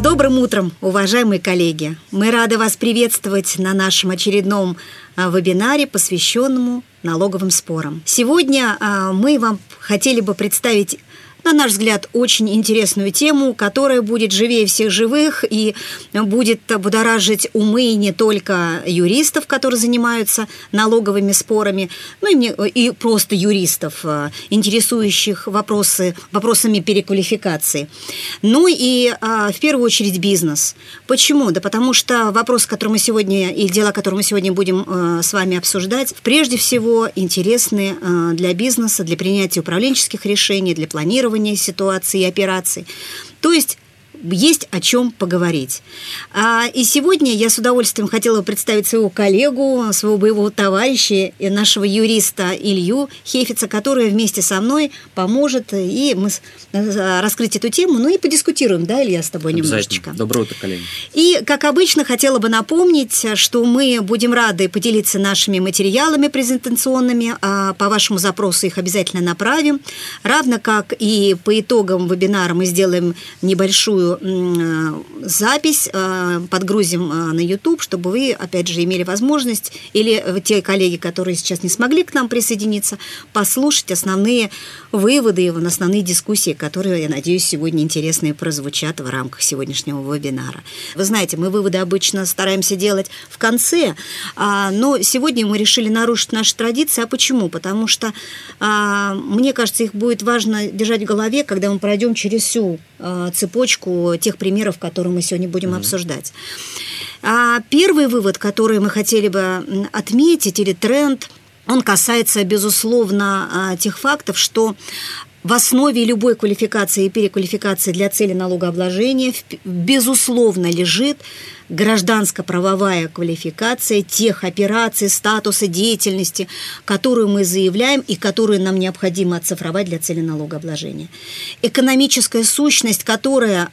добрым утром, уважаемые коллеги! Мы рады вас приветствовать на нашем очередном а, вебинаре, посвященному налоговым спорам. Сегодня а, мы вам хотели бы представить на наш взгляд, очень интересную тему, которая будет живее всех живых и будет будоражить умы не только юристов, которые занимаются налоговыми спорами, но и, мне, и просто юристов, э, интересующих вопросы, вопросами переквалификации, но и э, в первую очередь бизнес. Почему? Да потому что вопрос, который мы сегодня, и дела, которые мы сегодня будем э, с вами обсуждать, прежде всего интересны для бизнеса, для принятия управленческих решений, для планирования планирования ситуации и операций. То есть есть о чем поговорить. А, и сегодня я с удовольствием хотела представить своего коллегу, своего боевого товарища, нашего юриста Илью Хефица, который вместе со мной поможет, и мы э, раскрыть эту тему, ну и подискутируем, да, Илья, с тобой немножечко. Доброе утро, коллеги. И, как обычно, хотела бы напомнить, что мы будем рады поделиться нашими материалами презентационными, а по вашему запросу их обязательно направим, равно как и по итогам вебинара мы сделаем небольшую Э, запись э, подгрузим э, на YouTube, чтобы вы, опять же, имели возможность, или те коллеги, которые сейчас не смогли к нам присоединиться, послушать основные выводы и основные дискуссии, которые, я надеюсь, сегодня интересные прозвучат в рамках сегодняшнего вебинара. Вы знаете, мы выводы обычно стараемся делать в конце, а, но сегодня мы решили нарушить наши традиции. А почему? Потому что, а, мне кажется, их будет важно держать в голове, когда мы пройдем через всю а, тех примеров, которые мы сегодня будем mm-hmm. обсуждать. А первый вывод, который мы хотели бы отметить, или тренд, он касается, безусловно, а, тех фактов, что в основе любой квалификации и переквалификации для цели налогообложения, безусловно, лежит гражданско-правовая квалификация тех операций, статуса деятельности, которую мы заявляем и которую нам необходимо оцифровать для цели налогообложения. Экономическая сущность, которая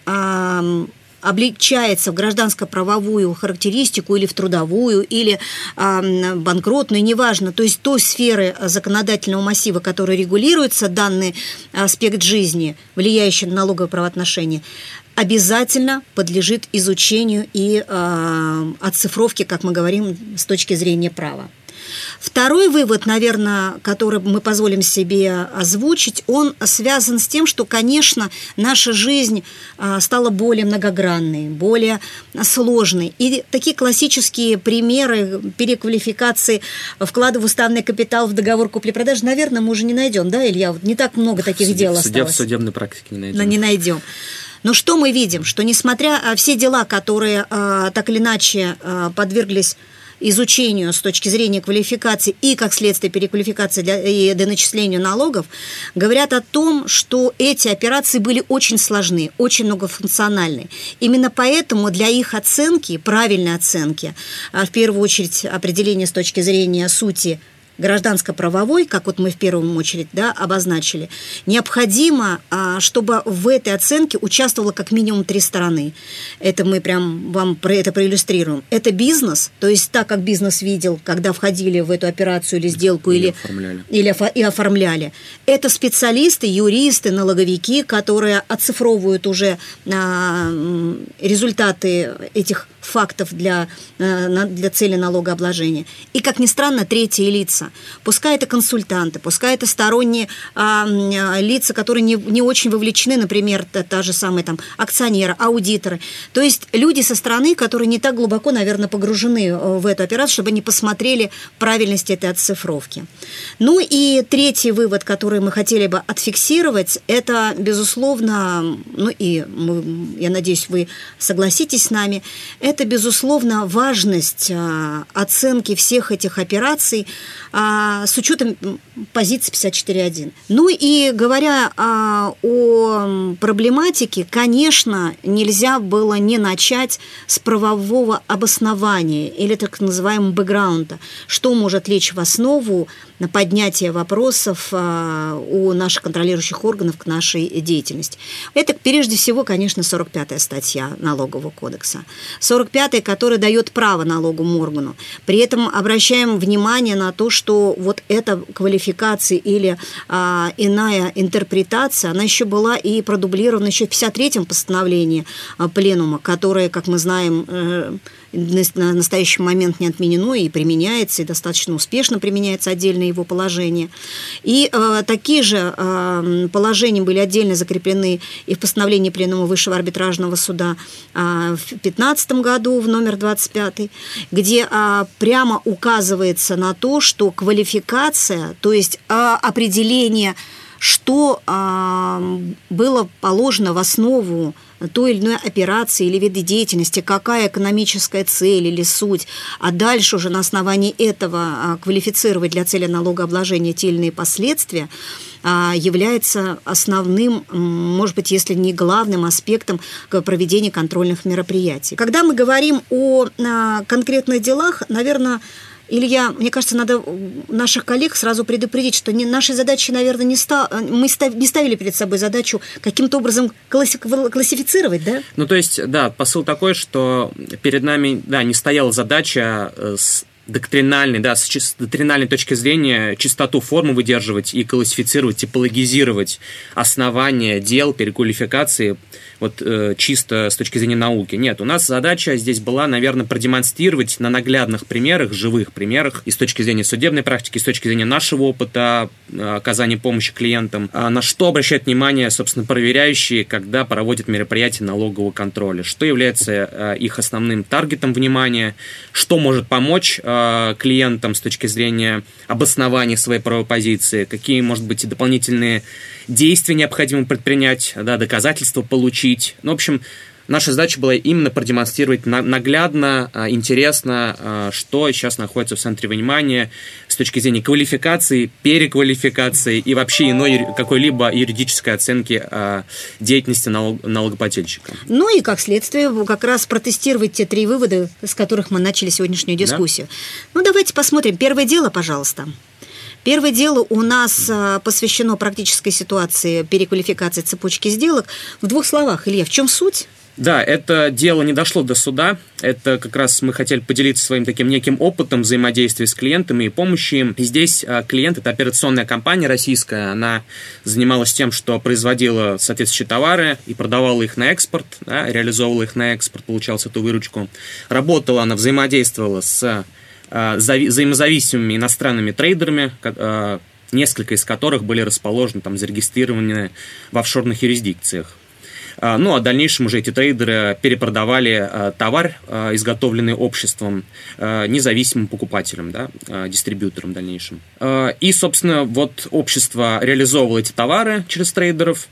облегчается в гражданско-правовую характеристику или в трудовую, или э, банкротную, неважно, то есть той сферы законодательного массива, которая регулируется данный аспект жизни, влияющий на налоговые правоотношения, обязательно подлежит изучению и э, оцифровке, как мы говорим, с точки зрения права. Второй вывод, наверное, который мы позволим себе озвучить, он связан с тем, что, конечно, наша жизнь а, стала более многогранной, более сложной. И такие классические примеры переквалификации вклада в уставный капитал в договор купли-продажи, наверное, мы уже не найдем, да, Илья? Вот не так много таких Суд... дел осталось. В судебной практике не найдем. Но не найдем. Но что мы видим? Что несмотря на все дела, которые э, так или иначе подверглись изучению с точки зрения квалификации и, как следствие, переквалификации для, и доначислению налогов, говорят о том, что эти операции были очень сложны, очень многофункциональны. Именно поэтому для их оценки, правильной оценки, а в первую очередь определение с точки зрения сути гражданско-правовой, как вот мы в первую очередь да, обозначили, необходимо, а, чтобы в этой оценке участвовало как минимум три стороны. Это мы прям вам про это проиллюстрируем. Это бизнес, то есть так, как бизнес видел, когда входили в эту операцию или сделку, или, или, оформляли. или и оформляли. Это специалисты, юристы, налоговики, которые оцифровывают уже а, результаты этих фактов для, э, для цели налогообложения. И, как ни странно, третьи лица. Пускай это консультанты, пускай это сторонние а, а, лица, которые не, не очень вовлечены, например, та, та же самая там акционеры, аудиторы. То есть люди со стороны, которые не так глубоко, наверное, погружены э, в эту операцию, чтобы они посмотрели правильность этой отцифровки. Ну и третий вывод, который мы хотели бы отфиксировать, это, безусловно, ну и мы, я надеюсь, вы согласитесь с нами, это это, безусловно, важность а, оценки всех этих операций а, с учетом позиции 54.1. Ну и говоря а, о проблематике, конечно, нельзя было не начать с правового обоснования или так называемого бэкграунда, что может лечь в основу на поднятие вопросов у наших контролирующих органов к нашей деятельности. Это, прежде всего, конечно, 45-я статья Налогового кодекса. 40 45 который дает право налоговому органу. При этом обращаем внимание на то, что вот эта квалификация или а, иная интерпретация, она еще была и продублирована еще в 53-м постановлении а, Пленума, которое, как мы знаем, э, на настоящий момент не отменено и применяется, и достаточно успешно применяется отдельно его положение. И э, такие же э, положения были отдельно закреплены и в постановлении Пленума Высшего арбитражного суда э, в 2015 году, в номер 25, где э, прямо указывается на то, что квалификация, то есть э, определение, что э, было положено в основу той или иной операции или виды деятельности, какая экономическая цель или суть, а дальше уже на основании этого а, квалифицировать для цели налогообложения те или иные последствия, а, является основным, может быть, если не главным аспектом проведения контрольных мероприятий. Когда мы говорим о конкретных делах, наверное, Илья, мне кажется, надо наших коллег сразу предупредить, что не, нашей задачей, наверное, не ста, мы став, не ставили перед собой задачу каким-то образом класси, классифицировать, да? Ну, то есть, да, посыл такой, что перед нами, да, не стояла задача э, с доктринальной, да, с, с доктринальной точки зрения чистоту формы выдерживать и классифицировать, типологизировать основания дел, переквалификации вот э, чисто с точки зрения науки. Нет, у нас задача здесь была, наверное, продемонстрировать на наглядных примерах, живых примерах, и с точки зрения судебной практики, и с точки зрения нашего опыта э, оказания помощи клиентам, э, на что обращают внимание, собственно, проверяющие, когда проводят мероприятия налогового контроля, что является э, их основным таргетом внимания, что может помочь э, клиентам с точки зрения обоснования своей правовой позиции, какие, может быть, дополнительные действия необходимо предпринять, да, доказательства получить. Ну, в общем, наша задача была именно продемонстрировать наглядно, а, интересно, а, что сейчас находится в центре внимания с точки зрения квалификации, переквалификации и вообще иной какой-либо юридической оценки а, деятельности налогоплательщика. Ну и как следствие как раз протестировать те три вывода, с которых мы начали сегодняшнюю дискуссию. Да? Ну давайте посмотрим. Первое дело, пожалуйста. Первое дело у нас а, посвящено практической ситуации переквалификации цепочки сделок. В двух словах, Илья, в чем суть? Да, это дело не дошло до суда. Это как раз мы хотели поделиться своим таким неким опытом взаимодействия с клиентами и помощи им. И здесь а, клиент – это операционная компания российская. Она занималась тем, что производила соответствующие товары и продавала их на экспорт, да, реализовывала их на экспорт, получалась эту выручку. Работала она, взаимодействовала с Э, взаимозависимыми иностранными трейдерами, э, несколько из которых были расположены, там, зарегистрированы в офшорных юрисдикциях. Э, ну, а в дальнейшем уже эти трейдеры перепродавали товар, изготовленный обществом, независимым покупателям, да, дистрибьюторам в дальнейшем. И, собственно, вот общество реализовывало эти товары через трейдеров,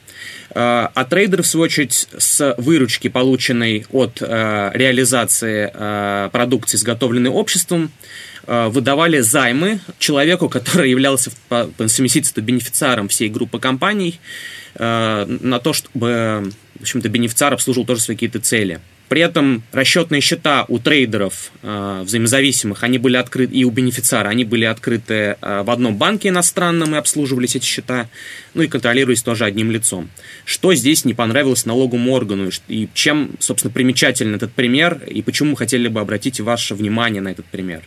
а трейдеры, в свою очередь, с выручки, полученной от реализации продукции, изготовленной обществом, выдавали займы человеку, который являлся по, по совместительству бенефициаром всей группы компаний, на то, чтобы, в общем-то, бенефициар обслуживал тоже свои какие-то цели. При этом расчетные счета у трейдеров э, взаимозависимых, они были открыты, и у бенефициара, они были открыты э, в одном банке иностранном и обслуживались эти счета, ну и контролировались тоже одним лицом. Что здесь не понравилось налоговому органу, и чем, собственно, примечателен этот пример, и почему мы хотели бы обратить ваше внимание на этот пример?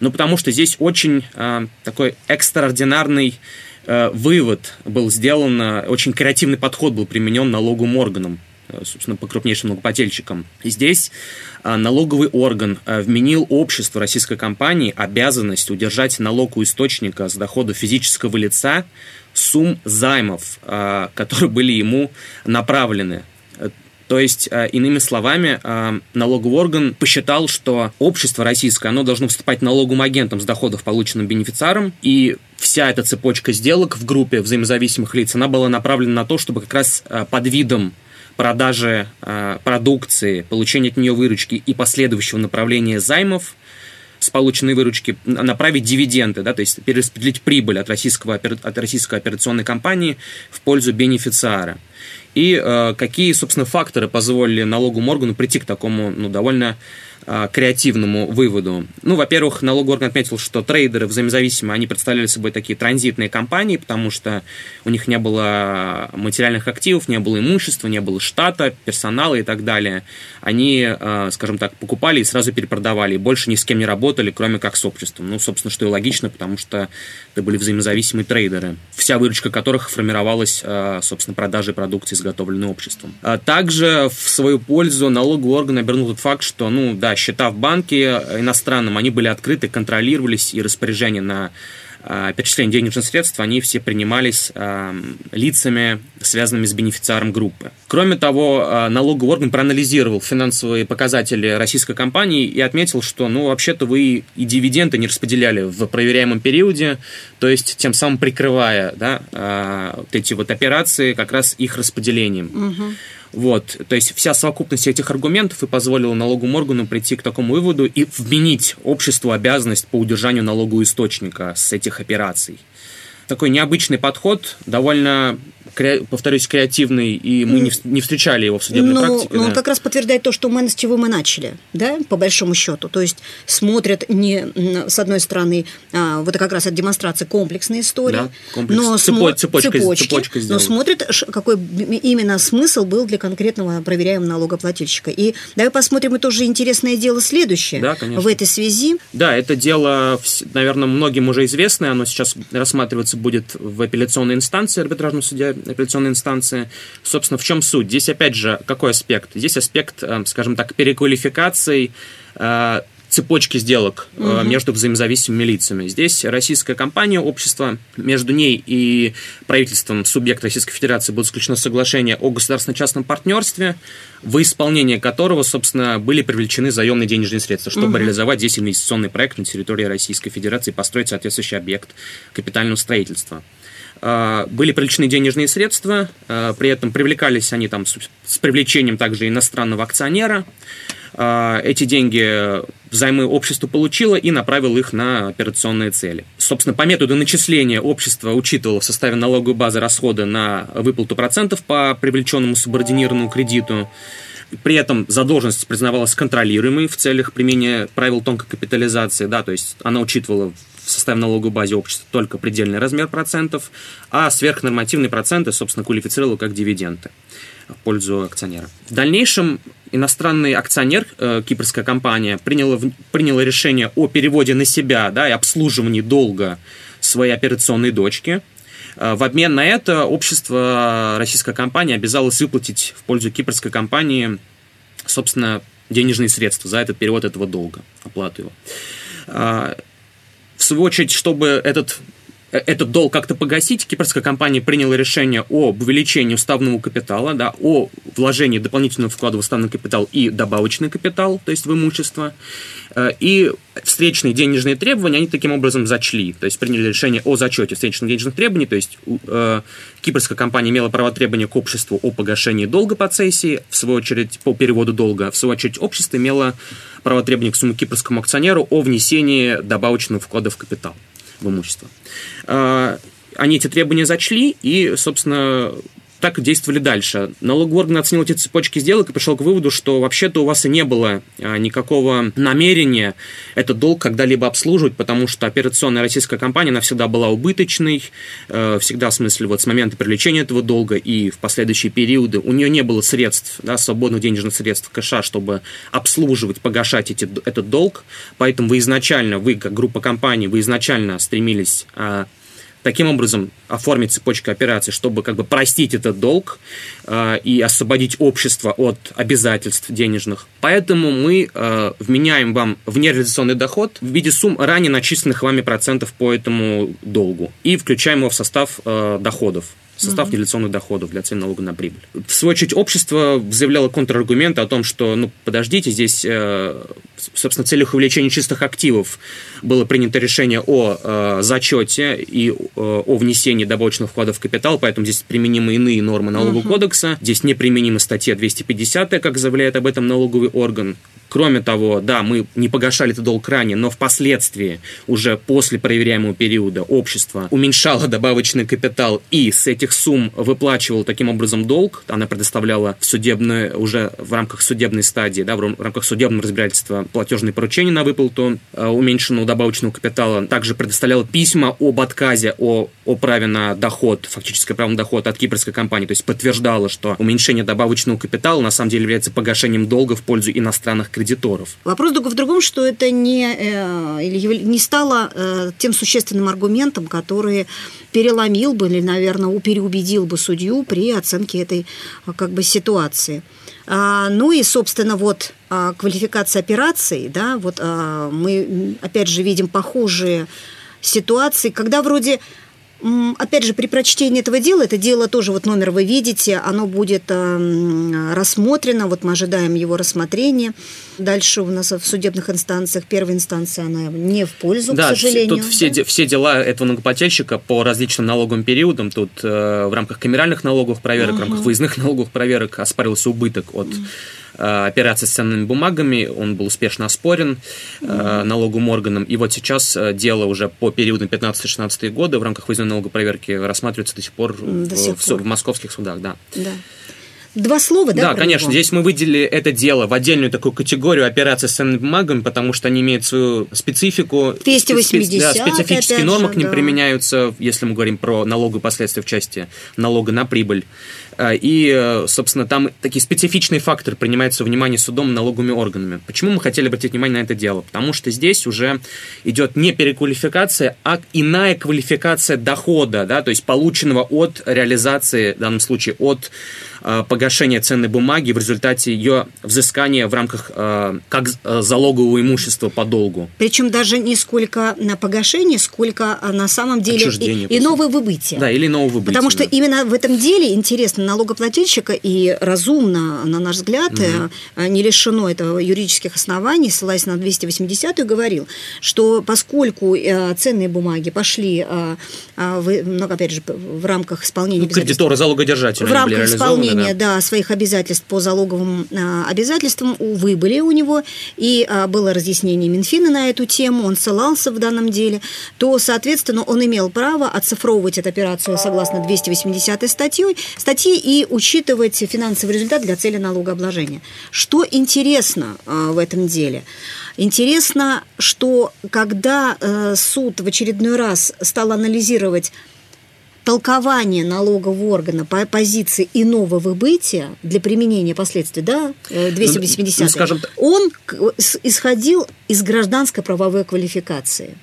Ну, потому что здесь очень э, такой экстраординарный э, вывод был сделан, э, очень креативный подход был применен налоговым органам собственно, по крупнейшим налогоплательщикам. Здесь э, налоговый орган э, вменил обществу российской компании обязанность удержать налог у источника с дохода физического лица сумм займов, которые были ему направлены. То есть, иными словами, налоговый орган посчитал, что общество российское, оно должно выступать налоговым агентом с доходов, полученным бенефициаром, и вся эта цепочка сделок в группе взаимозависимых лиц, она была направлена на то, чтобы как раз под видом продажи э, продукции, получения от нее выручки и последующего направления займов с полученной выручки направить дивиденды, да, то есть перераспределить прибыль от, российского, от российской операционной компании в пользу бенефициара. И э, какие, собственно, факторы позволили налоговому органу прийти к такому, ну, довольно а, креативному выводу. Ну, во-первых, налоговый орган отметил, что трейдеры взаимозависимые, они представляли собой такие транзитные компании, потому что у них не было материальных активов, не было имущества, не было штата, персонала и так далее. Они, а, скажем так, покупали и сразу перепродавали, и больше ни с кем не работали, кроме как с обществом. Ну, собственно, что и логично, потому что это были взаимозависимые трейдеры, вся выручка которых формировалась, а, собственно, продажей продукции, изготовленной обществом. Также в свою пользу налоговый орган обернул тот факт, что, ну, да, счета в банке иностранном, они были открыты, контролировались, и распоряжения на э, перечисление денежных средств, они все принимались э, лицами, связанными с бенефициаром группы. Кроме того, э, налоговый орган проанализировал финансовые показатели российской компании и отметил, что, ну, вообще-то вы и дивиденды не распределяли в проверяемом периоде, то есть тем самым прикрывая, да, вот эти вот операции как раз их распределением. Угу. Вот, то есть вся совокупность этих аргументов и позволила налоговому органу прийти к такому выводу и вменить обществу обязанность по удержанию налогового источника с этих операций. Такой необычный подход, довольно повторюсь, креативный, и мы не, не встречали его в судебной ну, практике. Ну, да. он как раз подтверждает то, что мы, с чего мы начали, да, по большому счету. То есть смотрят не, с одной стороны, а, вот это как раз от демонстрации комплексной истории, да, комплекс. но Цепо- цепочка, цепочки, цепочка но смотрят, какой именно смысл был для конкретного проверяемого налогоплательщика. И давай посмотрим, и тоже интересное дело следующее да, конечно. в этой связи. Да, это дело, наверное, многим уже известное, оно сейчас рассматриваться будет в апелляционной инстанции арбитражном суде апелляционной инстанции. Собственно, в чем суть? Здесь, опять же, какой аспект? Здесь аспект, э, скажем так, переквалификации э, цепочки сделок угу. между взаимозависимыми лицами. Здесь российская компания, общество, между ней и правительством субъекта Российской Федерации будет заключено соглашение о государственно-частном партнерстве, в исполнение которого, собственно, были привлечены заемные денежные средства, чтобы угу. реализовать здесь инвестиционный проект на территории Российской Федерации и построить соответствующий объект капитального строительства. А, были привлечены денежные средства, а, при этом привлекались они там с привлечением также иностранного акционера. А, эти деньги взаймы общество получило и направило их на операционные цели. Собственно, по методу начисления общество учитывало в составе налоговой базы расходы на выплату процентов по привлеченному субординированному кредиту. При этом задолженность признавалась контролируемой в целях применения правил тонкой капитализации, да, то есть она учитывала в составе налоговой базе общества только предельный размер процентов, а сверхнормативные проценты, собственно, квалифицировал как дивиденды в пользу акционера. В дальнейшем иностранный акционер, э, кипрская компания, приняла, приняла решение о переводе на себя да, и обслуживании долга своей операционной дочки. Э, в обмен на это общество, российская компания, обязалась выплатить в пользу кипрской компании, собственно, денежные средства за этот перевод этого долга, оплату его. Очередь, чтобы этот этот долг как-то погасить, кипрская компания приняла решение об увеличении уставного капитала, да, о вложении дополнительного вклада в уставный капитал и добавочный капитал, то есть в имущество. Э, и встречные денежные требования они таким образом зачли, то есть приняли решение о зачете встречных денежных требований, то есть э, кипрская компания имела право требования к обществу о погашении долга по цессии, в свою очередь по переводу долга, в свою очередь общество имело право требования к сумме кипрскому акционеру о внесении добавочного вклада в капитал в имущество. А, они эти требования зачли и, собственно, так действовали дальше. Налоговый орган оценил эти цепочки сделок и пришел к выводу, что вообще-то у вас и не было а, никакого намерения этот долг когда-либо обслуживать, потому что операционная российская компания, она всегда была убыточной, э, всегда, в смысле, вот с момента привлечения этого долга и в последующие периоды у нее не было средств, да, свободных денежных средств кэша, чтобы обслуживать, погашать эти, этот долг, поэтому вы изначально, вы как группа компаний, вы изначально стремились а, таким образом оформить цепочку операций, чтобы как бы простить этот долг э, и освободить общество от обязательств денежных. Поэтому мы э, вменяем вам в нереализационный доход в виде сумм ранее начисленных вами процентов по этому долгу и включаем его в состав э, доходов состав угу. нереализационных доходов для цен налога на прибыль. В свою очередь, общество заявляло контраргументы о том, что, ну, подождите, здесь э, собственно, в целях увеличения чистых активов было принято решение о э, зачете и э, о внесении добавочных вкладов в капитал, поэтому здесь применимы иные нормы налогового uh-huh. кодекса. Здесь не применима статья 250, как заявляет об этом налоговый орган. Кроме того, да, мы не погашали этот долг ранее, но впоследствии, уже после проверяемого периода, общество уменьшало добавочный капитал и с этих сумм выплачивало таким образом долг. Она предоставляла в судебной, уже в рамках судебной стадии, да, в рамках судебного разбирательства платежные поручения на выплату э, уменьшенного добавочного капитала. Также предоставляла письма об отказе о, о праве на доход, фактическое право на доход от кипрской компании, то есть подтверждала, что уменьшение добавочного капитала на самом деле является погашением долга в пользу иностранных кредиторов. Вопрос только в другом, что это не, э, не стало э, тем существенным аргументом, который переломил бы или, наверное, переубедил бы судью при оценке этой как бы ситуации. А, ну и, собственно, вот а, квалификация операций, да, вот а, мы опять же видим похожие ситуации, когда вроде Опять же, при прочтении этого дела, это дело тоже, вот номер вы видите, оно будет э, рассмотрено, вот мы ожидаем его рассмотрения. Дальше у нас в судебных инстанциях первая инстанция, она не в пользу, да, к сожалению. Тут все, да? все дела этого налогоплательщика по различным налоговым периодам, тут э, в рамках камеральных налоговых проверок, uh-huh. в рамках выездных налоговых проверок оспаривался убыток от uh-huh Э, операции с ценными бумагами, он был успешно оспорен mm-hmm. налоговым органом, и вот сейчас э, дело уже по периоду 15-16 года в рамках выездной налогопроверки рассматривается до сих пор, до сих в, пор. в московских судах, да. Да. Два слова, да? Да, конечно. Него? Здесь мы выделили это дело в отдельную такую категорию операций с ценными бумагами, потому что они имеют свою специфику. 280 да, специфические нормы же, к ним да. применяются, если мы говорим про налоговые последствия в части налога на прибыль. А, и, э, собственно, там такие специфичные факторы принимаются внимание судом налоговыми органами. Почему мы хотели обратить внимание на это дело? Потому что здесь уже идет не переквалификация, а иная квалификация дохода, да, то есть полученного от реализации, в данном случае, от Э, погашения ценной бумаги в результате ее взыскания в рамках э, как залогового имущества по долгу. Причем даже не сколько на погашение, сколько на самом деле и, иного выбытия. Да, или иного выбытия. Потому что да. именно в этом деле интересно налогоплательщика и разумно, на наш взгляд, угу. не лишено этого юридических оснований, ссылаясь на 280-ю, говорил, что поскольку ценные бумаги пошли, ну, опять же, в рамках исполнения... Ну, кредиторы залогодержателя в рамках исполнения да. Да, своих обязательств по залоговым обязательствам, увы, были у него, и было разъяснение Минфина на эту тему, он ссылался в данном деле, то, соответственно, он имел право оцифровывать эту операцию согласно 280 статьей, статьи и учитывать финансовый результат для цели налогообложения. Что интересно а, в этом деле? Интересно, что когда э, суд в очередной раз стал анализировать толкование налогового органа по позиции иного выбытия для применения последствий, да, 280 э, ну, ну, скажем, он исходил из гражданской правовой квалификации.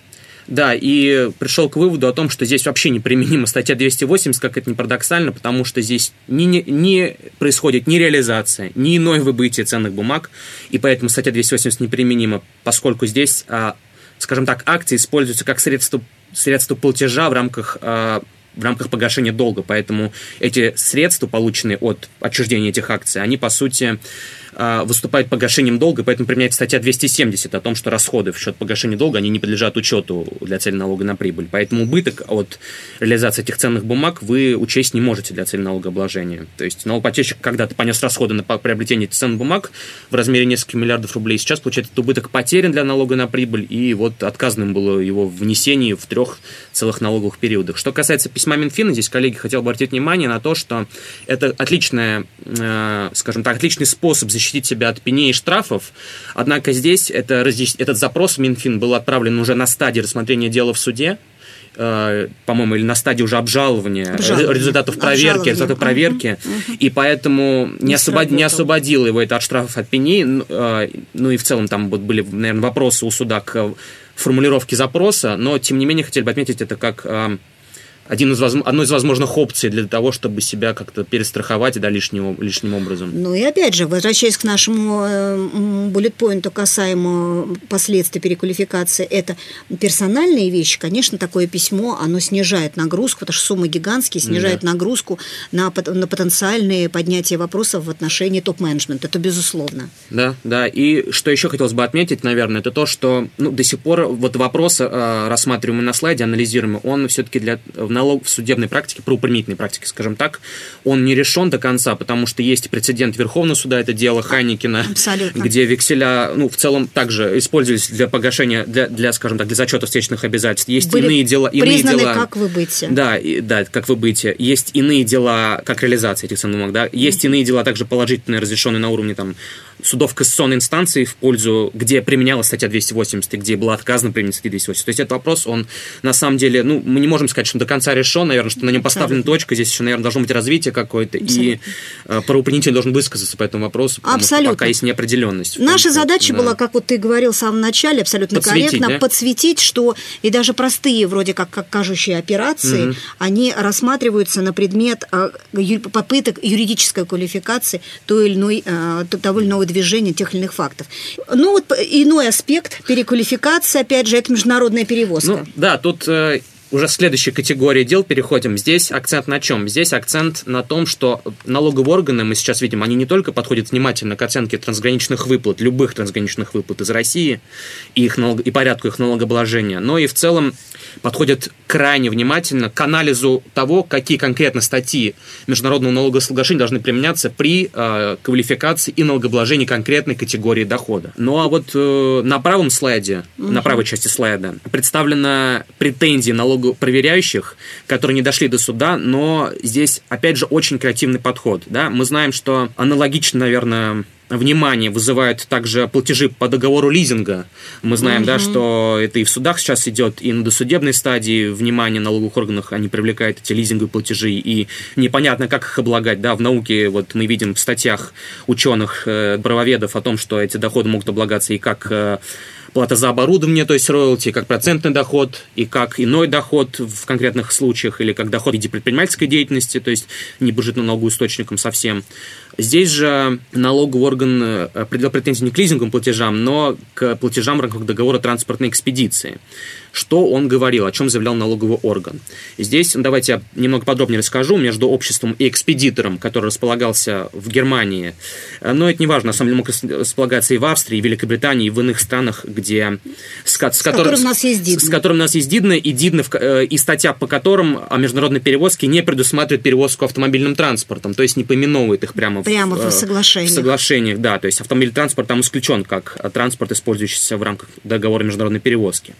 Да, и пришел к выводу о том, что здесь вообще неприменима статья 280, как это не парадоксально, потому что здесь не, не, не происходит ни реализация, ни иное выбытие ценных бумаг, и поэтому статья 280 неприменима, поскольку здесь, а, скажем так, акции используются как средство, средство платежа в рамках а, в рамках погашения долга. Поэтому эти средства, полученные от отчуждения этих акций, они, по сути, выступает погашением долга, поэтому применяется статья 270 о том, что расходы в счет погашения долга, они не подлежат учету для цели налога на прибыль. Поэтому убыток от реализации этих ценных бумаг вы учесть не можете для цели налогообложения. То есть налогоплательщик когда-то понес расходы на приобретение ценных бумаг в размере нескольких миллиардов рублей. Сейчас, получается, этот убыток потерян для налога на прибыль, и вот отказанным было его внесение в трех целых налоговых периодах. Что касается письма Минфина, здесь, коллеги, хотел обратить внимание на то, что это отличная, э, скажем так, отличный способ защитить защитить себя от пеней и штрафов. Однако здесь это, этот запрос в Минфин был отправлен уже на стадии рассмотрения дела в суде, э, по-моему, или на стадии уже обжалования, обжалования. результатов проверки, результатов проверки, угу. и поэтому не, не, освобод, не освободил его это от штрафов от пеней. Э, ну и в целом там вот были, наверное, вопросы у суда к формулировке запроса, но тем не менее хотели бы отметить это как э, один из, одной из возможных опций для того, чтобы себя как-то перестраховать да, лишним, лишним образом. Ну и опять же, возвращаясь к нашему буллет-поинту касаемо последствий переквалификации, это персональные вещи, конечно, такое письмо, оно снижает нагрузку, потому что суммы гигантские, снижает да. нагрузку на, на потенциальные поднятие вопросов в отношении топ-менеджмента, это безусловно. Да, да, и что еще хотелось бы отметить, наверное, это то, что ну, до сих пор вот вопрос, э, рассматриваемый на слайде, анализируемый, он все-таки для налог в судебной практике, правоприменительной практике, скажем так, он не решен до конца, потому что есть прецедент Верховного суда, это дело Хайникина, Абсолютно. где векселя, ну, в целом также использовались для погашения, для, для скажем так, для зачета встречных обязательств. Есть Были иные дела... Иные дела, как выбытие. Да, и, да, как выбытие. Есть иные дела, как реализация этих ценных бумаг, да. Есть mm-hmm. иные дела, также положительные, разрешенные на уровне там судов кассационной инстанции в пользу, где применялась статья 280 и где была отказана применить статья 280. То есть этот вопрос, он на самом деле, ну, мы не можем сказать, что до конца решен, наверное, что на нем поставлена точка, здесь еще, наверное, должно быть развитие какое-то, и э, правоприменитель должен высказаться по этому вопросу, потому абсолютно. что пока есть неопределенность. Наша задача да. была, как вот ты говорил в самом начале, абсолютно подсветить, корректно, да? подсветить, что и даже простые вроде как, как кажущие операции, угу. они рассматриваются на предмет э, попыток юридической квалификации той или иной, э, того или иного движения тех или иных фактов. Ну вот иной аспект переквалификации, опять же, это международная перевозка. Ну, да, тут уже к следующей категории дел переходим. Здесь акцент на чем? Здесь акцент на том, что налоговые органы, мы сейчас видим, они не только подходят внимательно к оценке трансграничных выплат, любых трансграничных выплат из России и, их налог... и порядку их налогообложения, но и в целом подходят крайне внимательно к анализу того, какие конкретно статьи международного налогосоглашения должны применяться при э, квалификации и налогообложении конкретной категории дохода. Ну а вот э, на правом слайде, угу. на правой части слайда, представлена претензии налогопроверяющих, которые не дошли до суда, но здесь, опять же, очень креативный подход. Да? Мы знаем, что аналогично, наверное, внимание вызывают также платежи по договору лизинга. Мы знаем, угу. да, что это и в судах сейчас идет, и на досудебной стадии внимание налоговых органов они привлекают эти лизинговые платежи, и непонятно, как их облагать. Да, в науке вот мы видим в статьях ученых, э, правоведов о том, что эти доходы могут облагаться и как э, плата за оборудование, то есть роялти, как процентный доход и как иной доход в конкретных случаях, или как доход в виде предпринимательской деятельности, то есть не бежит налогоисточником совсем. Здесь же налоговый орган э, определил претензии не к лизинговым платежам, но к платежам в рамках договора транспортной экспедиции. Что он говорил, о чем заявлял налоговый орган? Здесь ну, давайте я немного подробнее расскажу. Между обществом и экспедитором, который располагался в Германии, э, но это не важно, на самом деле мог располагаться и в Австрии, и в Великобритании, и в иных странах, где... С, с, с которым у нас есть Дидно. С которым у нас есть Дидно, и Дидно, э, и статья, по которым о международной перевозке не предусматривает перевозку автомобильным транспортом, то есть не поименовывает их прямо, прямо в, в соглашениях. В соглашениях, да. То есть автомобильный транспорт там исключен как транспорт, использующийся в рамках договора международной перевозки.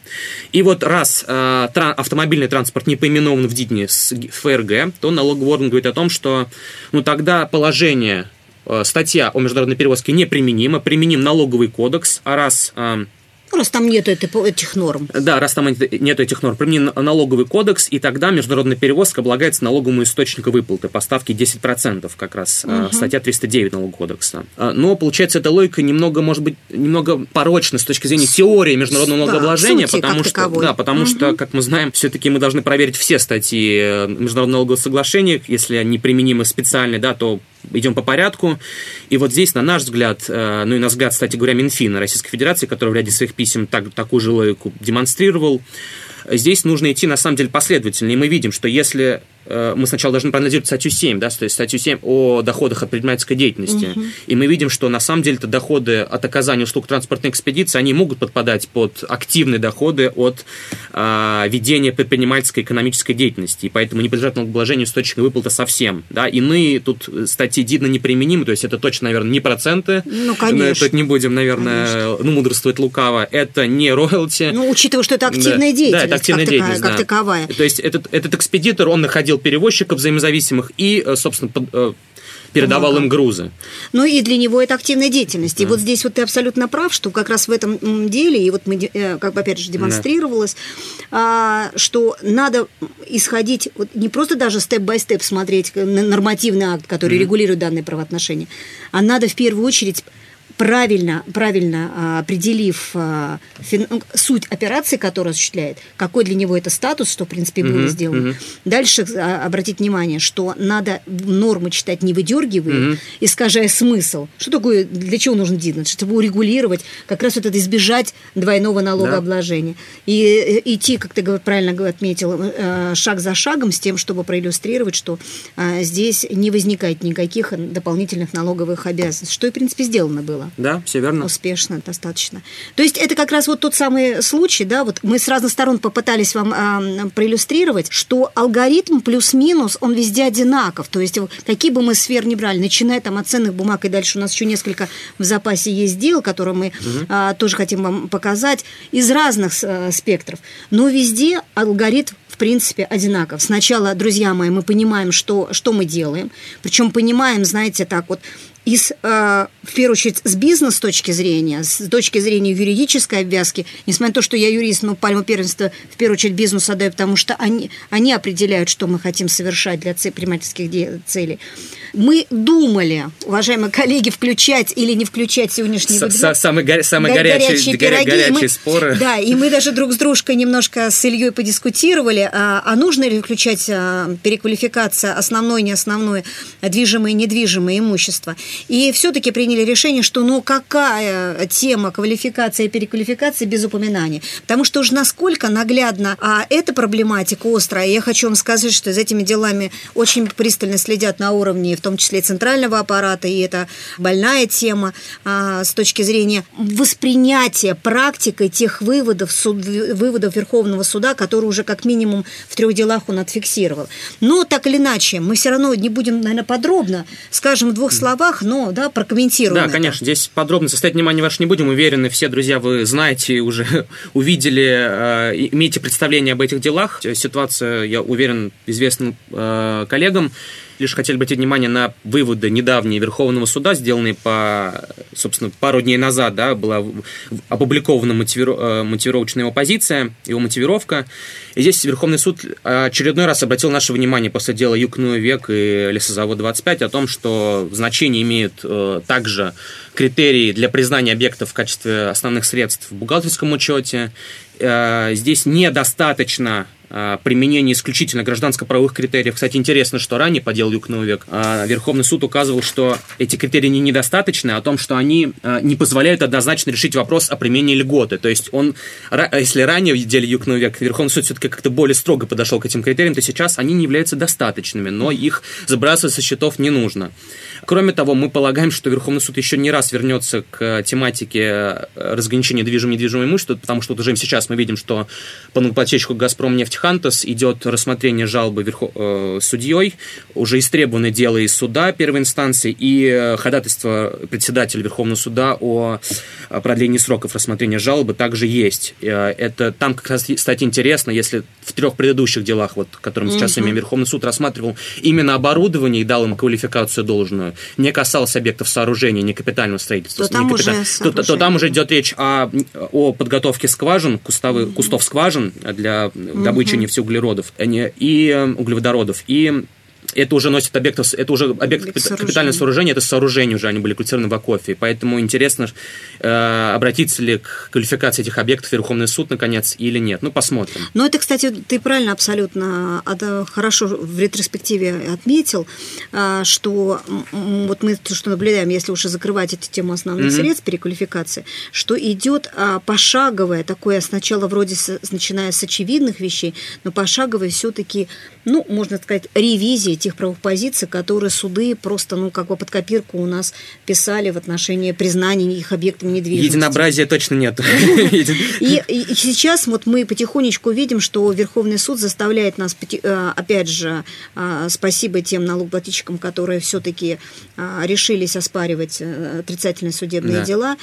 И вот раз э, тран, автомобильный транспорт не поименован в ДИТНе с ФРГ, то налоговый орган говорит о том, что ну, тогда положение, э, статья о международной перевозке неприменимо, применим налоговый кодекс, а раз э, ну, раз там нет этих норм. Да, раз там нет этих норм. Примени налоговый кодекс, и тогда международная перевозка облагается налоговым источником выплаты по ставке 10%, как раз угу. статья 309 налогового кодекса. А, но, получается, эта логика немного, может быть, немного порочна с точки зрения теории международного налогообложения, да, потому что, таковой. да, потому угу. что, как мы знаем, все-таки мы должны проверить все статьи э, международного налогового соглашения, если они применимы специально, да, то идем по порядку. И вот здесь, на наш взгляд, э, ну и на взгляд, кстати говоря, Минфина Российской Федерации, который в ряде своих писем так, такую же логику демонстрировал, здесь нужно идти, на самом деле, последовательно. И мы видим, что если мы сначала должны проанализировать статью 7, да, то есть статью 7 о доходах от предпринимательской деятельности. Угу. И мы видим, что на самом деле это доходы от оказания услуг транспортной экспедиции, они могут подпадать под активные доходы от а, ведения предпринимательской экономической деятельности. И поэтому не подлежат налогообложению источника выплаты совсем. Да. Иные тут статьи Дидна неприменимы, то есть это точно, наверное, не проценты. Ну, конечно. Тут не будем, наверное, конечно. ну, мудрствовать лукаво. Это не роялти. Ну, учитывая, что это активная да, деятельность. Да, это активная как деятельность, такая, да. как таковая. То есть этот, этот экспедитор, он находил перевозчиков взаимозависимых и, э, собственно, э, передавал им грузы. Ну и для него это активная деятельность. Да. И вот здесь вот ты абсолютно прав, что как раз в этом деле, и вот мы, э, как бы опять же демонстрировалось, да. что надо исходить, вот не просто даже степ-бай-степ смотреть на нормативный акт, который mm регулирует данные правоотношения, а надо в первую очередь правильно, правильно а, определив а, ну, суть операции, которую осуществляет, какой для него это статус, что, в принципе, было uh-huh, сделано. Uh-huh. Дальше а, обратить внимание, что надо нормы читать не выдергивая, uh-huh. искажая смысл. Что такое, для чего нужен Диднет? Чтобы урегулировать, как раз вот это избежать двойного налогообложения. Да. И идти, как ты правильно отметил, э, шаг за шагом с тем, чтобы проиллюстрировать, что здесь не возникает никаких дополнительных налоговых обязанностей, что и, в принципе, сделано было. Да, все верно. Успешно, достаточно. То есть это как раз вот тот самый случай, да, вот мы с разных сторон попытались вам э, проиллюстрировать, что алгоритм плюс-минус, он везде одинаков. То есть какие бы мы сфер не брали, начиная там от ценных бумаг, и дальше у нас еще несколько в запасе есть дел, которые мы угу. э, тоже хотим вам показать, из разных э, спектров. Но везде алгоритм в принципе, одинаков. Сначала, друзья мои, мы понимаем, что, что мы делаем. Причем понимаем, знаете, так вот, из, э, в первую очередь, с бизнес точки зрения, с точки зрения юридической обвязки, несмотря на то, что я юрист, но пальму первенства в первую очередь бизнесу отдаю, потому что они, они определяют, что мы хотим совершать для предпринимательских целей. Мы думали, уважаемые коллеги, включать или не включать сегодняшний С вебинар. Самые, горя самые горячие, горячие, пироги. горячие мы, споры. Да, и мы даже друг с дружкой немножко с Ильей подискутировали, а, а нужно ли включать а, переквалификация основной, не основное, движимое и недвижимое имущество. И все-таки приняли решение, что ну какая тема квалификации и переквалификации без упоминания. Потому что уж насколько наглядно а эта проблематика острая. Я хочу вам сказать, что за этими делами очень пристально следят на уровне, в том числе центрального аппарата, и это больная тема а, с точки зрения воспринятия практикой тех выводов, суд, выводов Верховного суда, которые уже как минимум в трех делах он отфиксировал. Но так или иначе, мы все равно не будем, наверное, подробно, скажем в двух словах, но, да, прокомментируем Да, это. конечно, здесь подробно состоять внимание ваше не будем, уверены, все друзья, вы знаете, уже увидели, э, имеете представление об этих делах. Ситуация, я уверен, известна э, коллегам лишь хотели обратить внимание на выводы недавние Верховного суда, сделанные по, собственно, пару дней назад, да, была опубликована мотивиро, э, мотивировочная его позиция, его мотивировка. И здесь Верховный суд очередной раз обратил наше внимание после дела Юкную век и Лесозавод 25 о том, что значение имеют э, также критерии для признания объектов в качестве основных средств в бухгалтерском учете. Э, здесь недостаточно применение исключительно гражданско-правовых критериев. Кстати, интересно, что ранее по делу Юг век а, Верховный суд указывал, что эти критерии не недостаточны, а о том, что они а, не позволяют однозначно решить вопрос о применении льготы. То есть он, если ранее в деле Юг век Верховный суд все-таки как-то более строго подошел к этим критериям, то сейчас они не являются достаточными, но их забрасывать со счетов не нужно. Кроме того, мы полагаем, что Верховный суд еще не раз вернется к тематике э, разграничения движимого и недвижимого имущества, потому что вот уже сейчас мы видим, что по налогоплательщику «Газпром» нефть Хантас идет рассмотрение жалобы верхо... э, судьей, уже истребовано дело из суда первой инстанции и э, ходатайство председателя Верховного суда о продлении сроков рассмотрения жалобы также есть. Э, это там как раз, кстати, интересно, если в трех предыдущих делах, вот, которым сейчас угу. имеем, Верховный суд рассматривал именно оборудование и дал им квалификацию должную, не касалось объектов сооружения, не капитального строительства, то, там, капиталь... уже то, то там уже идет речь о, о подготовке скважин, кустовы, угу. кустов скважин для угу. Добычи добычи нефтеуглеродов и э, углеводородов. И это уже носит объект, это уже объект сооружение. капитального сооружения, это сооружение уже, они были квалифицированы в АКОФе. Поэтому интересно, э, обратиться ли к квалификации этих объектов Верховный суд, наконец, или нет. Ну, посмотрим. Ну, это, кстати, ты правильно абсолютно это хорошо в ретроспективе отметил, э, что вот мы что наблюдаем, если уже закрывать эту тему основных mm-hmm. средств переквалификации, что идет э, пошаговое такое, сначала вроде с, начиная с очевидных вещей, но пошаговое все-таки, ну, можно сказать, ревизия тех правовых позиций, которые суды просто, ну, как бы под копирку у нас писали в отношении признания их объектами недвижимости. Единообразия точно нет. И, и сейчас вот мы потихонечку видим, что Верховный суд заставляет нас, э, опять же, э, спасибо тем налогоплательщикам, которые все-таки э, решились оспаривать отрицательные судебные да. дела,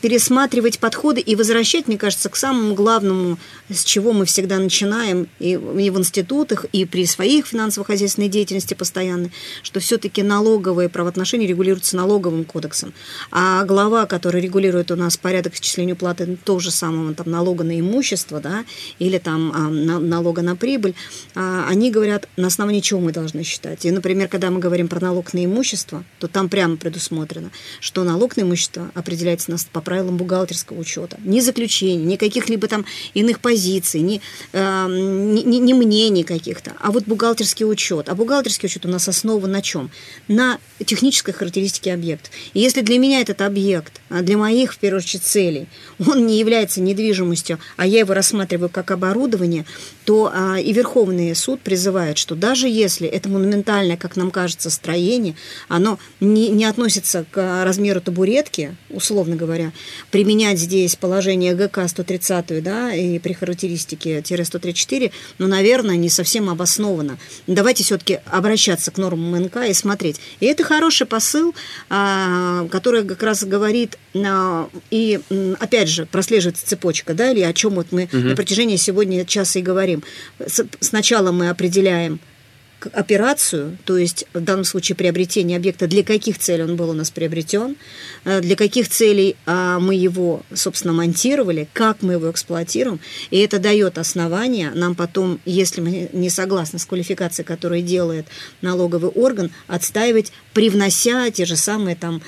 пересматривать подходы и возвращать, мне кажется, к самому главному, с чего мы всегда начинаем и, в институтах, и при своих финансово-хозяйственных хозяйственной деятельности постоянной, что все-таки налоговые правоотношения регулируются налоговым кодексом. А глава, которая регулирует у нас порядок исчисления уплаты того же самого там, налога на имущество да, или там, а, на, налога на прибыль, а, они говорят, на основании чего мы должны считать. И, например, когда мы говорим про налог на имущество, то там прямо предусмотрено, что налог на имущество определяется нас по правилам бухгалтерского учета. Ни заключений, ни каких-либо там иных позиций, ни, э, ни, ни мнений каких-то, а вот бухгалтерский учет. А бухгалтерский учет у нас основан на чем? На технической характеристике объекта. И если для меня этот объект, а для моих, в первую очередь, целей, он не является недвижимостью, а я его рассматриваю как оборудование, то а, и Верховный суд призывает, что даже если это монументальное, как нам кажется, строение, оно не, не относится к размеру табуретки, условно говоря, применять здесь положение ГК 130 да, и при характеристике 134, ну, наверное, не совсем обоснованно. Давайте все-таки обращаться к нормам МНК и смотреть. И это хороший посыл, а, который как раз говорит, и опять же прослеживается цепочка, да, или о чем вот мы угу. на протяжении сегодня часа и говорим. Сначала мы определяем операцию, то есть в данном случае приобретение объекта, для каких целей он был у нас приобретен, э, для каких целей а, мы его, собственно, монтировали, как мы его эксплуатируем, и это дает основание нам потом, если мы не согласны с квалификацией, которую делает налоговый орган, отстаивать, привнося те же самые там,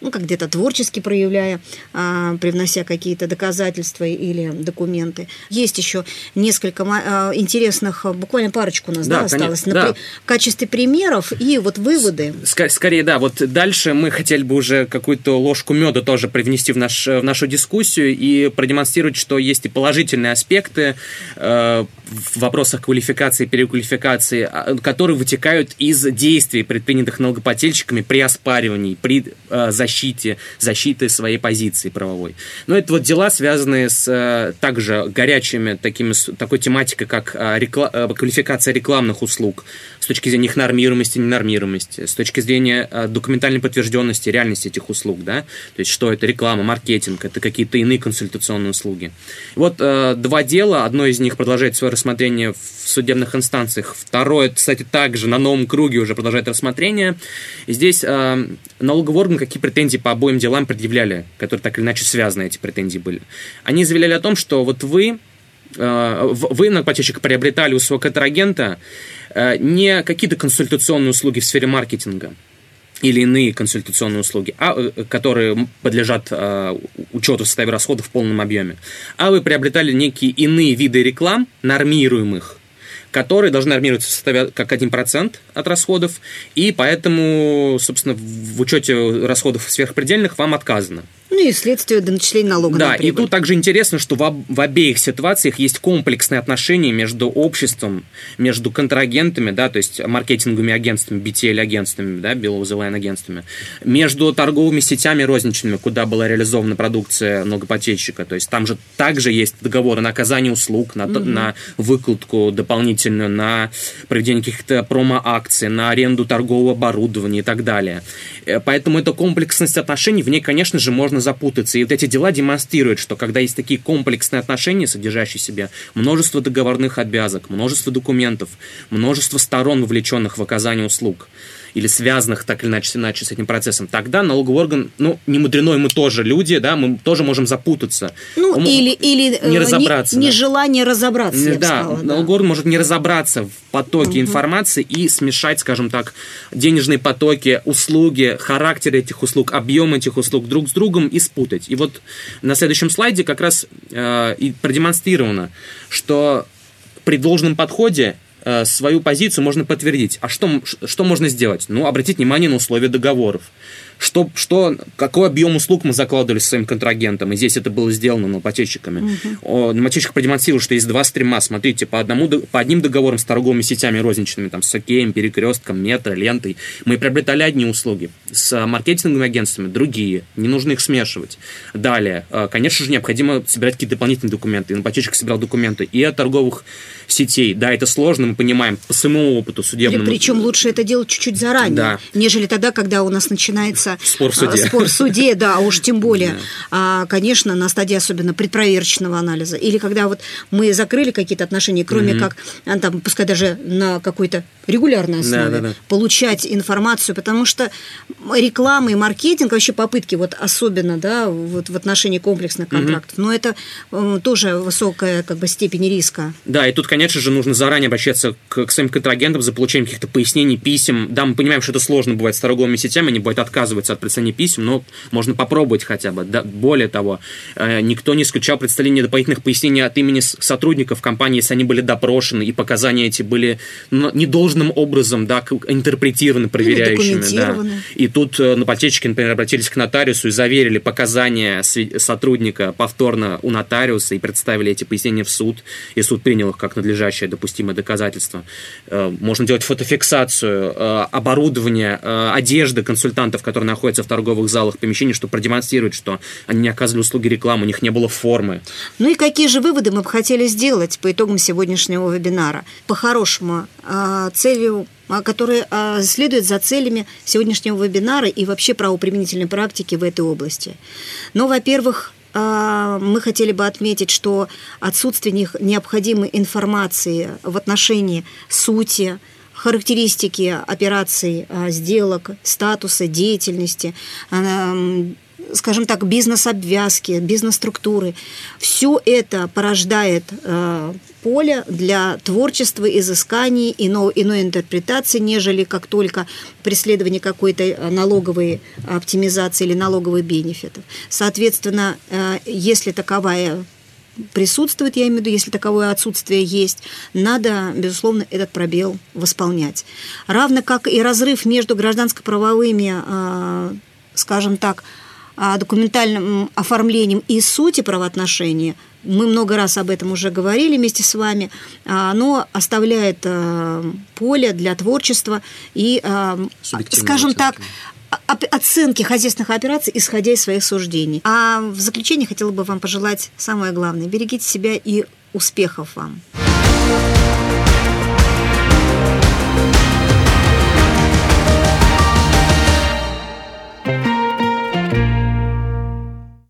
ну, как где-то творчески проявляя, а, привнося какие-то доказательства или документы. Есть еще несколько интересных, буквально парочку у нас да, да осталось да. в качестве примеров и вот выводы. Ск- скорее, да, вот дальше мы хотели бы уже какую-то ложку меда тоже привнести в, наш, в нашу дискуссию и продемонстрировать, что есть и положительные аспекты э, в вопросах квалификации и переквалификации, а, которые вытекают из действий, предпринятых налогоплательщиками при оспаривании, при э, защите, защиты своей позиции правовой. Но это вот дела, связанные с э, также горячими такими, такой тематикой, как э, рекла, э, квалификация рекламных услуг, точки зрения их нормируемости, ненормируемости, с точки зрения э, документальной подтвержденности реальности этих услуг, да, то есть что это реклама, маркетинг, это какие-то иные консультационные услуги. Вот э, два дела, одно из них продолжает свое рассмотрение в судебных инстанциях, второе, кстати, также на новом круге уже продолжает рассмотрение. И здесь э, налоговый орган какие претензии по обоим делам предъявляли, которые так или иначе связаны, эти претензии были. Они заявляли о том, что вот вы э, вы, налогоплательщик, приобретали у своего контрагента не какие-то консультационные услуги в сфере маркетинга или иные консультационные услуги, а, э, которые подлежат а, учету в составе расходов в полном объеме, а вы приобретали некие иные виды реклам, нормируемых, которые должны нормироваться в составе как 1% от расходов, и поэтому, собственно, в учете расходов сверхпредельных вам отказано. Ну и следствие до начисления налога да, на прибыль. и тут также интересно, что в, в обеих ситуациях есть комплексные отношения между обществом, между контрагентами, да, то есть маркетинговыми агентствами, BTL-агентствами, да, Below the Line агентствами, между торговыми сетями розничными, куда была реализована продукция многопотечника, то есть там же также есть договоры на оказание услуг, на, угу. на выкладку дополнительную, на проведение каких-то промо-акций, на аренду торгового оборудования и так далее. Э, поэтому эта комплексность отношений, в ней, конечно же, можно запутаться. И вот эти дела демонстрируют, что когда есть такие комплексные отношения, содержащие в себе множество договорных обязок, множество документов, множество сторон, вовлеченных в оказание услуг, или связанных так или иначе, иначе с этим процессом, тогда налоговый орган, ну, не мудрено, мы тоже люди, да, мы тоже можем запутаться. Ну, Он, или, или не э, разобраться. Не, да. Нежелание разобраться, я да, сказала, налоговый да. орган может не разобраться в потоке угу. информации и смешать, скажем так, денежные потоки, услуги, характер этих услуг, объем этих услуг друг с другом и спутать. И вот на следующем слайде как раз э, и продемонстрировано, что при должном подходе свою позицию можно подтвердить. А что, что можно сделать? Ну, обратить внимание на условия договоров что, что, какой объем услуг мы закладывали своим контрагентам, и здесь это было сделано налогоплательщиками. Угу. Налогоплательщик продемонстрировал, что есть два стрима, смотрите, по, одному, по одним договорам с торговыми сетями розничными, там, с Океем, Перекрестком, Метро, Лентой, мы приобретали одни услуги, с маркетинговыми агентствами другие, не нужно их смешивать. Далее, э, конечно же, необходимо собирать какие-то дополнительные документы, налогоплательщик собирал документы и от торговых сетей. Да, это сложно, мы понимаем, по своему опыту судебному. Причем лучше это делать чуть-чуть заранее, да. нежели тогда, когда у нас начинается начинается спор в суде, спор в суде да, а уж тем более, да. конечно, на стадии особенно предпроверочного анализа, или когда вот мы закрыли какие-то отношения, кроме угу. как, там, пускай даже на какой-то регулярной основе, да, да, да. получать информацию, потому что реклама и маркетинг, вообще попытки, вот особенно, да, вот в отношении комплексных контрактов, угу. но это э, тоже высокая как бы степень риска. Да, и тут, конечно же, нужно заранее обращаться к, к своим контрагентам за получением каких-то пояснений, писем. Да, мы понимаем, что это сложно бывает с торговыми сетями, они бывают отказываются от представления писем, но можно попробовать хотя бы. Да, более того, э, никто не исключал представление дополнительных пояснений от имени сотрудников компании, если они были допрошены, и показания эти были ну, недолжным образом да, интерпретированы проверяющими. Да. И тут э, нападчики, например, обратились к нотариусу и заверили показания сотрудника повторно у нотариуса и представили эти пояснения в суд, и суд принял их как надлежащее допустимое доказательство. Э, можно делать фотофиксацию оборудования, одежды консультантов, которые находятся в торговых залах помещений, чтобы продемонстрировать, что они не оказывали услуги рекламы, у них не было формы. Ну и какие же выводы мы бы хотели сделать по итогам сегодняшнего вебинара? По-хорошему, целью а, которые а, следуют за целями сегодняшнего вебинара и вообще правоприменительной практики в этой области. Но, ну, во-первых, а, мы хотели бы отметить, что отсутствие необходимой информации в отношении сути, характеристики операций, сделок, статуса деятельности, скажем так, бизнес-обвязки, бизнес-структуры. Все это порождает э, поле для творчества, изысканий, иной, иной интерпретации, нежели как только преследование какой-то налоговой оптимизации или налоговых бенефитов. Соответственно, если таковая присутствует, я имею в виду, если таковое отсутствие есть, надо, безусловно, этот пробел восполнять. Равно как и разрыв между гражданско-правовыми, э, скажем так, а, документальным оформлением и сути правоотношения, мы много раз об этом уже говорили вместе с вами, а, оно оставляет а, поле для творчества и, скажем так, оценки хозяйственных операций, исходя из своих суждений. А в заключение хотела бы вам пожелать самое главное. Берегите себя и успехов вам.